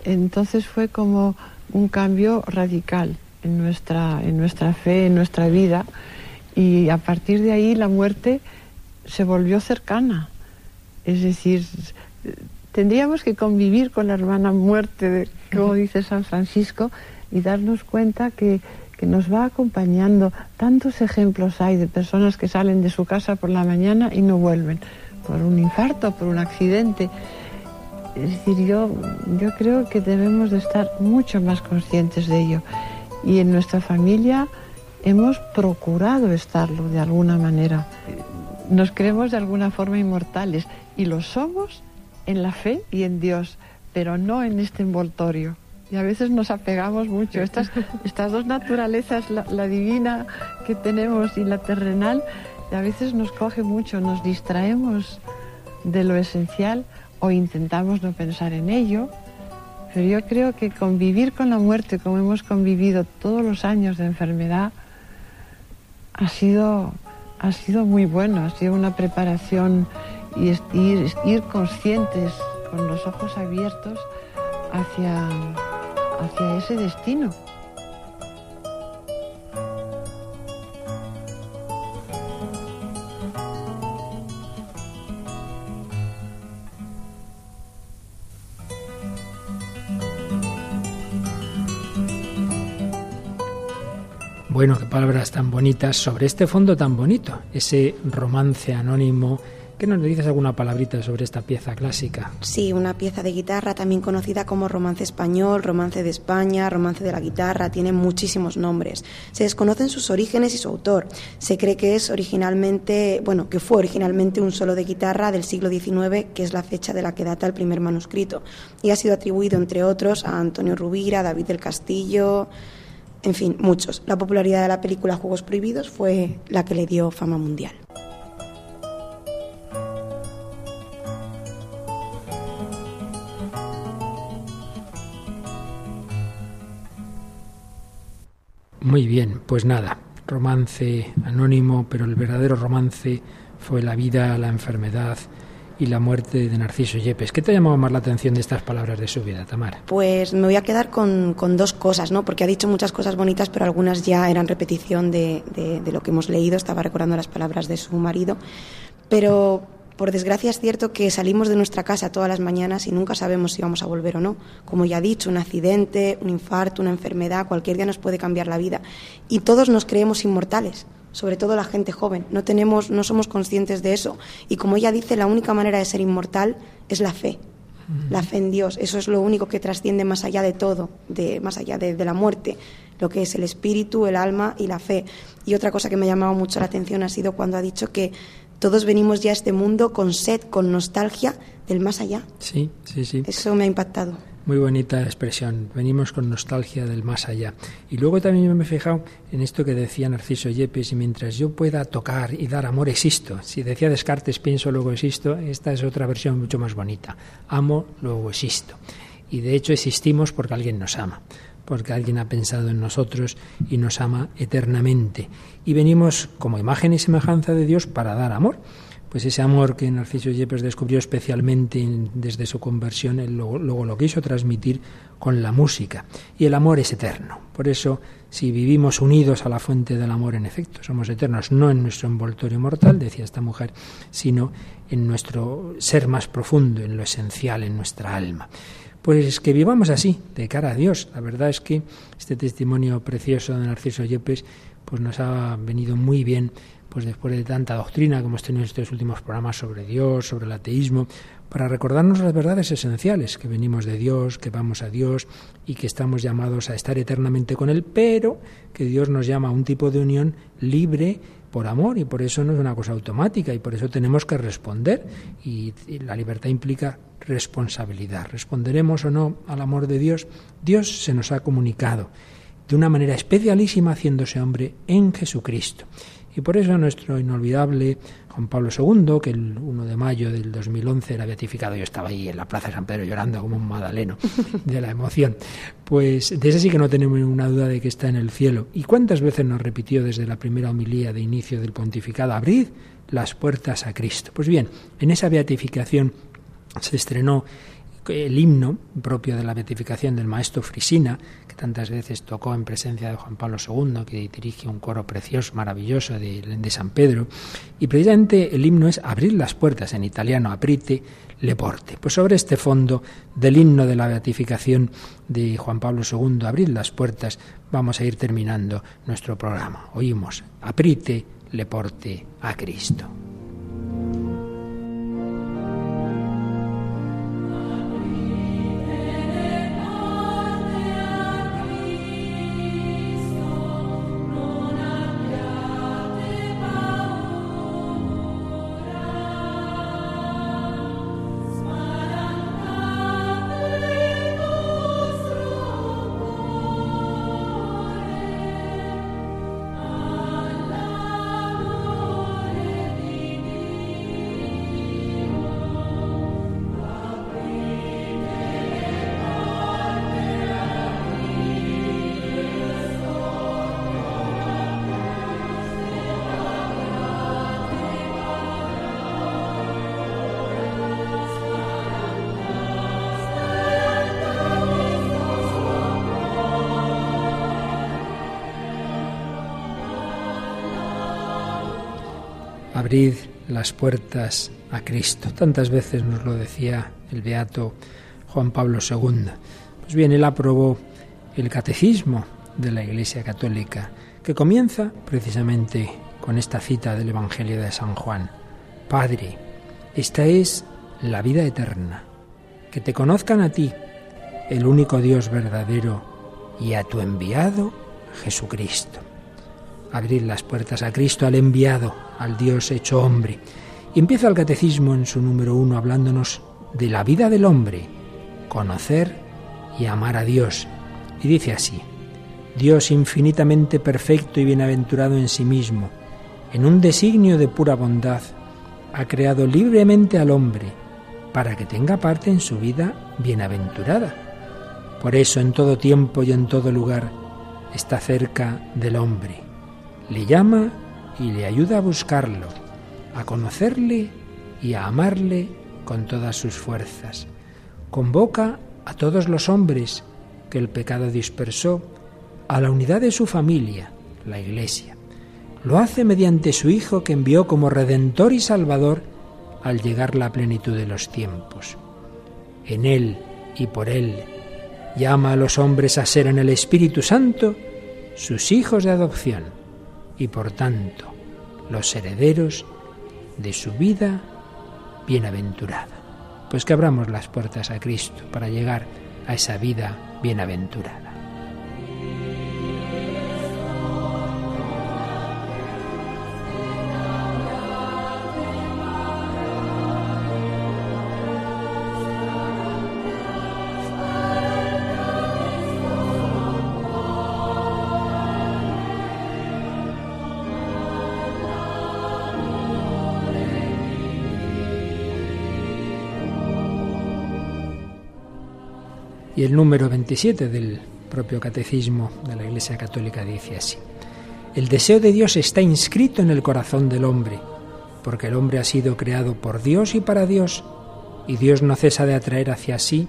entonces fue como un cambio radical en nuestra, en nuestra fe, en nuestra vida, y a partir de ahí la muerte se volvió cercana. Es decir, tendríamos que convivir con la hermana muerte, como dice San Francisco, y darnos cuenta que, que nos va acompañando. Tantos ejemplos hay de personas que salen de su casa por la mañana y no vuelven por un infarto, por un accidente. Es decir, yo, yo creo que debemos de estar mucho más conscientes de ello. Y en nuestra familia hemos procurado estarlo de alguna manera. Nos creemos de alguna forma inmortales y lo somos en la fe y en Dios, pero no en este envoltorio. Y a veces nos apegamos mucho. Estas, estas dos naturalezas, la, la divina que tenemos y la terrenal, a veces nos coge mucho, nos distraemos de lo esencial o intentamos no pensar en ello, pero yo creo que convivir con la muerte como hemos convivido todos los años de enfermedad ha sido, ha sido muy bueno, ha sido una preparación y ir, ir conscientes con los ojos abiertos hacia, hacia ese destino. Bueno, qué palabras tan bonitas sobre este fondo tan bonito, ese romance anónimo. ¿Qué nos dices alguna palabrita sobre esta pieza clásica? Sí, una pieza de guitarra también conocida como romance español, romance de España, romance de la guitarra, tiene muchísimos nombres. Se desconocen sus orígenes y su autor. Se cree que es originalmente, bueno, que fue originalmente un solo de guitarra del siglo XIX, que es la fecha de la que data el primer manuscrito, y ha sido atribuido entre otros a Antonio Rubira, David del Castillo, en fin, muchos. La popularidad de la película Juegos Prohibidos fue la que le dio fama mundial. Muy bien, pues nada, romance anónimo, pero el verdadero romance fue la vida, la enfermedad, y la muerte de Narciso Yepes. ¿Qué te ha más la atención de estas palabras de su vida, Tamara? Pues me voy a quedar con, dos cosas, ¿no? Porque ha dicho muchas cosas bonitas, pero algunas ya eran repetición de, de lo que hemos leído. Estaba recordando las palabras de su marido. Pero por desgracia es cierto que salimos de nuestra casa todas las mañanas y nunca sabemos si vamos a volver o no. Como ya he dicho, un accidente, un infarto, una enfermedad, cualquier día nos puede cambiar la vida. Y todos nos creemos inmortales sobre todo la gente joven. No tenemos, no somos conscientes de eso. Y como ella dice, la única manera de ser inmortal es la fe. La fe en Dios, eso es lo único que trasciende más allá de todo, de, más allá de, la muerte, lo que es el espíritu, el alma y la fe. Y otra cosa que me ha llamado mucho la atención ha sido cuando ha dicho que todos venimos ya a este mundo con sed, con nostalgia del más allá. Sí, sí, sí. Eso me ha impactado. Muy bonita expresión. Venimos con nostalgia del más allá. Y luego también me he fijado en esto que decía Narciso Yepes, y mientras yo pueda tocar y dar amor, existo. Si decía Descartes, pienso, luego existo, esta es otra versión mucho más bonita. Amo, luego existo. Y de hecho existimos porque alguien nos ama, porque alguien ha pensado en nosotros y nos ama eternamente. Y venimos como imagen y semejanza de Dios para dar amor pues ese amor que Narciso Yepes descubrió especialmente desde su conversión, él luego, lo quiso transmitir con la música. Y el amor es eterno. Por eso, si vivimos unidos a la fuente del amor, en efecto, somos eternos, no en nuestro envoltorio mortal, decía esta mujer, sino en nuestro ser más profundo, en lo esencial, en nuestra alma. Pues que vivamos así, de cara a Dios. La verdad es que este testimonio precioso de Narciso Yepes pues nos ha venido muy bien pues después de tanta doctrina que hemos tenido en estos últimos programas sobre Dios, sobre el ateísmo, para recordarnos las verdades esenciales, que venimos de Dios, que vamos a Dios y que estamos llamados a estar eternamente con Él, pero que Dios nos llama a un tipo de unión libre por amor y por eso no es una cosa automática y por eso tenemos que responder y, la libertad implica responsabilidad. ¿Responderemos o no al amor de Dios? Dios se nos ha comunicado de una manera especialísima haciéndose hombre en Jesucristo. Y por eso nuestro inolvidable Juan Pablo II, que el 1 de mayo del 2011 era beatificado, yo estaba ahí en la Plaza de San Pedro llorando como un madaleno de la emoción, pues de ese sí que no tenemos ninguna duda de que está en el cielo. ¿Y cuántas veces nos repitió desde la primera homilía de inicio del pontificado, abrid las puertas a Cristo? Pues bien, en esa beatificación se estrenó el himno propio de la beatificación del maestro Frisina, que tantas veces tocó en presencia de Juan Pablo II, que dirige un coro precioso, maravilloso de, San Pedro. Y precisamente el himno es abrir las puertas, en italiano, aprite le porte. Pues sobre este fondo del himno de la beatificación de Juan Pablo II, abrir las puertas, vamos a ir terminando nuestro programa. Oímos, aprite le porte a Cristo. Abrid las puertas a Cristo. Tantas veces nos lo decía el beato Juan Pablo II. Pues bien, él aprobó el catecismo de la Iglesia Católica, que comienza precisamente con esta cita del Evangelio de San Juan. Padre, esta es la vida eterna, que te conozcan a ti, el único Dios verdadero, y a tu enviado Jesucristo abrir las puertas a Cristo, al enviado, al Dios hecho hombre. Y empieza el catecismo en su número uno hablándonos de la vida del hombre, conocer y amar a Dios. Y dice así, Dios infinitamente perfecto y bienaventurado en sí mismo, en un designio de pura bondad, ha creado libremente al hombre para que tenga parte en su vida bienaventurada. Por eso en todo tiempo y en todo lugar está cerca del hombre. Le llama y le ayuda a buscarlo, a conocerle y a amarle con todas sus fuerzas. Convoca a todos los hombres que el pecado dispersó a la unidad de su familia, la Iglesia. Lo hace mediante su Hijo que envió como Redentor y Salvador al llegar la plenitud de los tiempos. En Él y por Él llama a los hombres a ser en el Espíritu Santo sus hijos de adopción y por tanto los herederos de su vida bienaventurada. Pues que abramos las puertas a Cristo para llegar a esa vida bienaventurada. El número 27 del propio catecismo de la Iglesia Católica dice así. El deseo de Dios está inscrito en el corazón del hombre, porque el hombre ha sido creado por Dios y para Dios, y Dios no cesa de atraer hacia sí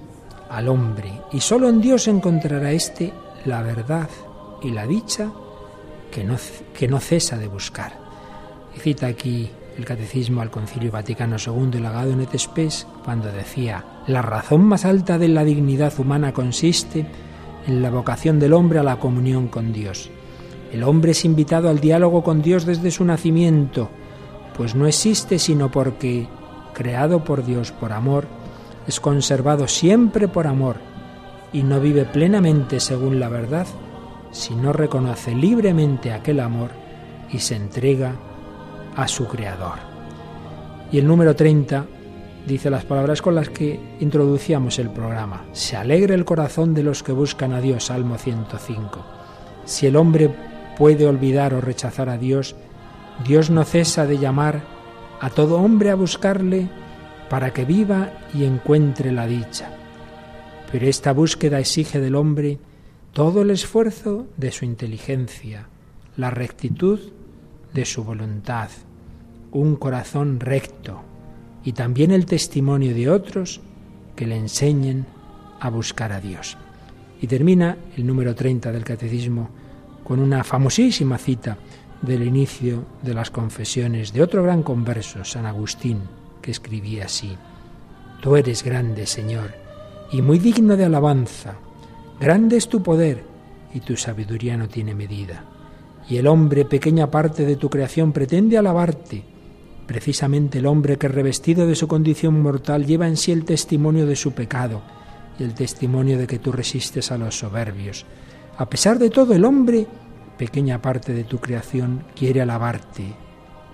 al hombre, y solo en Dios encontrará éste la verdad y la dicha que no, que no cesa de buscar. Y cita aquí el Catecismo al Concilio Vaticano II, Lagado en et Spes, cuando decía, la razón más alta de la dignidad humana consiste en la vocación del hombre a la comunión con Dios. El hombre es invitado al diálogo con Dios desde su nacimiento, pues no existe sino porque, creado por Dios por amor, es conservado siempre por amor y no vive plenamente según la verdad si no reconoce libremente aquel amor y se entrega a su Creador. Y el número 30 dice las palabras con las que introducíamos el programa. Se alegre el corazón de los que buscan a Dios, Salmo 105. Si el hombre puede olvidar o rechazar a Dios, Dios no cesa de llamar a todo hombre a buscarle para que viva y encuentre la dicha. Pero esta búsqueda exige del hombre todo el esfuerzo de su inteligencia, la rectitud de su voluntad, un corazón recto y también el testimonio de otros que le enseñen a buscar a Dios. Y termina el número 30 del Catecismo con una famosísima cita del inicio de las confesiones de otro gran converso, San Agustín, que escribía así, Tú eres grande, Señor, y muy digno de alabanza, grande es tu poder, y tu sabiduría no tiene medida y el hombre, pequeña parte de tu creación, pretende alabarte. Precisamente el hombre que revestido de su condición mortal lleva en sí el testimonio de su pecado y el testimonio de que tú resistes a los soberbios. A pesar de todo, el hombre, pequeña parte de tu creación, quiere alabarte.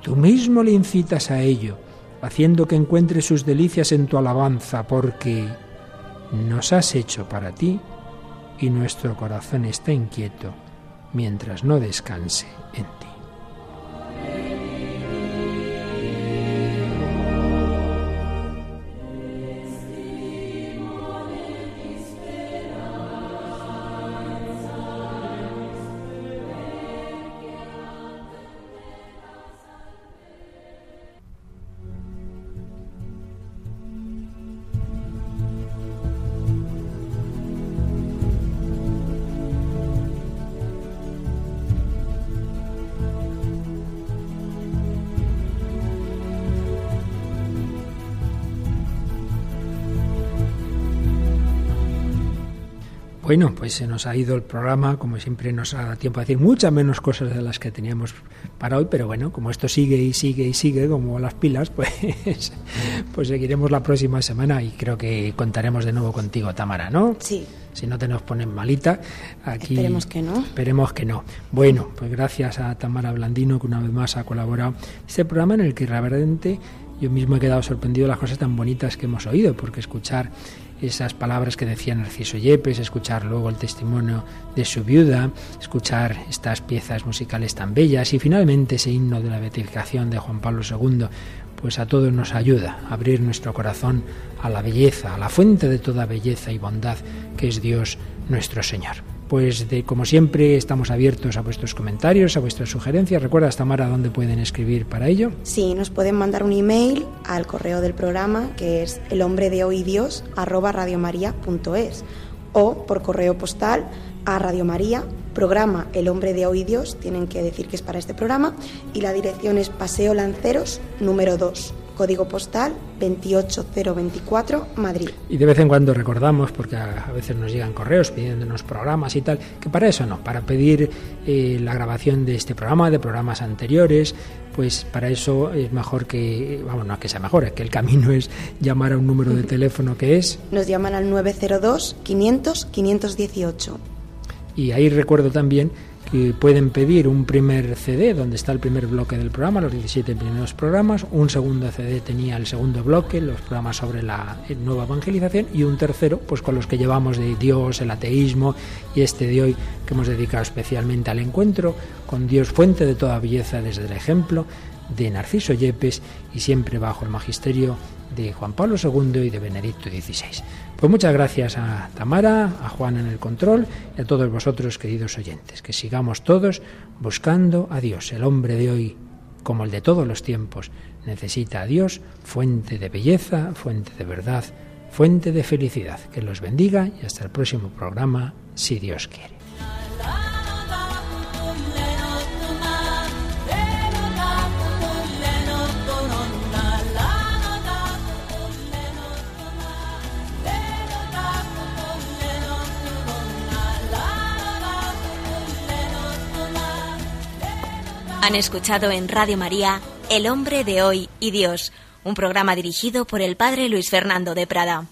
Tú mismo le incitas a ello, haciendo que encuentre sus delicias en tu alabanza, porque nos has hecho para ti y nuestro corazón está inquieto mientras no descanse Bueno, pues se nos ha ido el programa, como siempre nos ha dado tiempo a decir muchas menos cosas de las que teníamos para hoy, pero bueno, como esto sigue y sigue y sigue como las pilas, pues, pues seguiremos la próxima semana y creo que contaremos de nuevo contigo, Tamara, ¿no? Sí. Si no te nos ponen malita, aquí... Esperemos que no. Esperemos que no. Bueno, pues gracias a Tamara Blandino que una vez más ha colaborado este programa en el que realmente yo mismo he quedado sorprendido de las cosas tan bonitas que hemos oído, porque escuchar esas palabras que decía Narciso Yepes, escuchar luego el testimonio de su viuda, escuchar estas piezas musicales tan bellas y finalmente ese himno de la beatificación de Juan Pablo II, pues a todos nos ayuda a abrir nuestro corazón a la belleza, a la fuente de toda belleza y bondad que es Dios nuestro Señor. Pues de como siempre estamos abiertos a vuestros comentarios, a vuestras sugerencias. Recuerda, Tamara, dónde pueden escribir para ello. Sí, nos pueden mandar un email al correo del programa que es el hombre o por correo postal a Radio María, programa El hombre de hoy Dios, tienen que decir que es para este programa y la dirección es Paseo Lanceros número 2 código postal 28024, Madrid. Y de vez en cuando recordamos, porque a, veces nos llegan correos pidiéndonos programas y tal, que para eso no, para pedir eh, la grabación de este programa, de programas anteriores, pues para eso es mejor que, vamos, no que sea mejor, es que el camino es llamar a un número de teléfono que es... Nos llaman al 902 500 518. Y ahí recuerdo también que pueden pedir un primer CD donde está el primer bloque del programa, los 17 primeros programas, un segundo CD tenía el segundo bloque, los programas sobre la nueva evangelización y un tercero pues con los que llevamos de Dios, el ateísmo y este de hoy que hemos dedicado especialmente al encuentro con Dios fuente de toda belleza desde el ejemplo de Narciso Yepes y siempre bajo el magisterio de Juan Pablo II y de Benedicto XVI. Pues muchas gracias a Tamara, a Juan en el control y a todos vosotros, queridos oyentes, que sigamos todos buscando a Dios. El hombre de hoy, como el de todos los tiempos, necesita a Dios, fuente de belleza, fuente de verdad, fuente de felicidad. Que los bendiga y hasta el próximo programa, si Dios quiere. Han escuchado en Radio María El hombre de hoy y Dios, un programa dirigido por el padre Luis Fernando de Prada.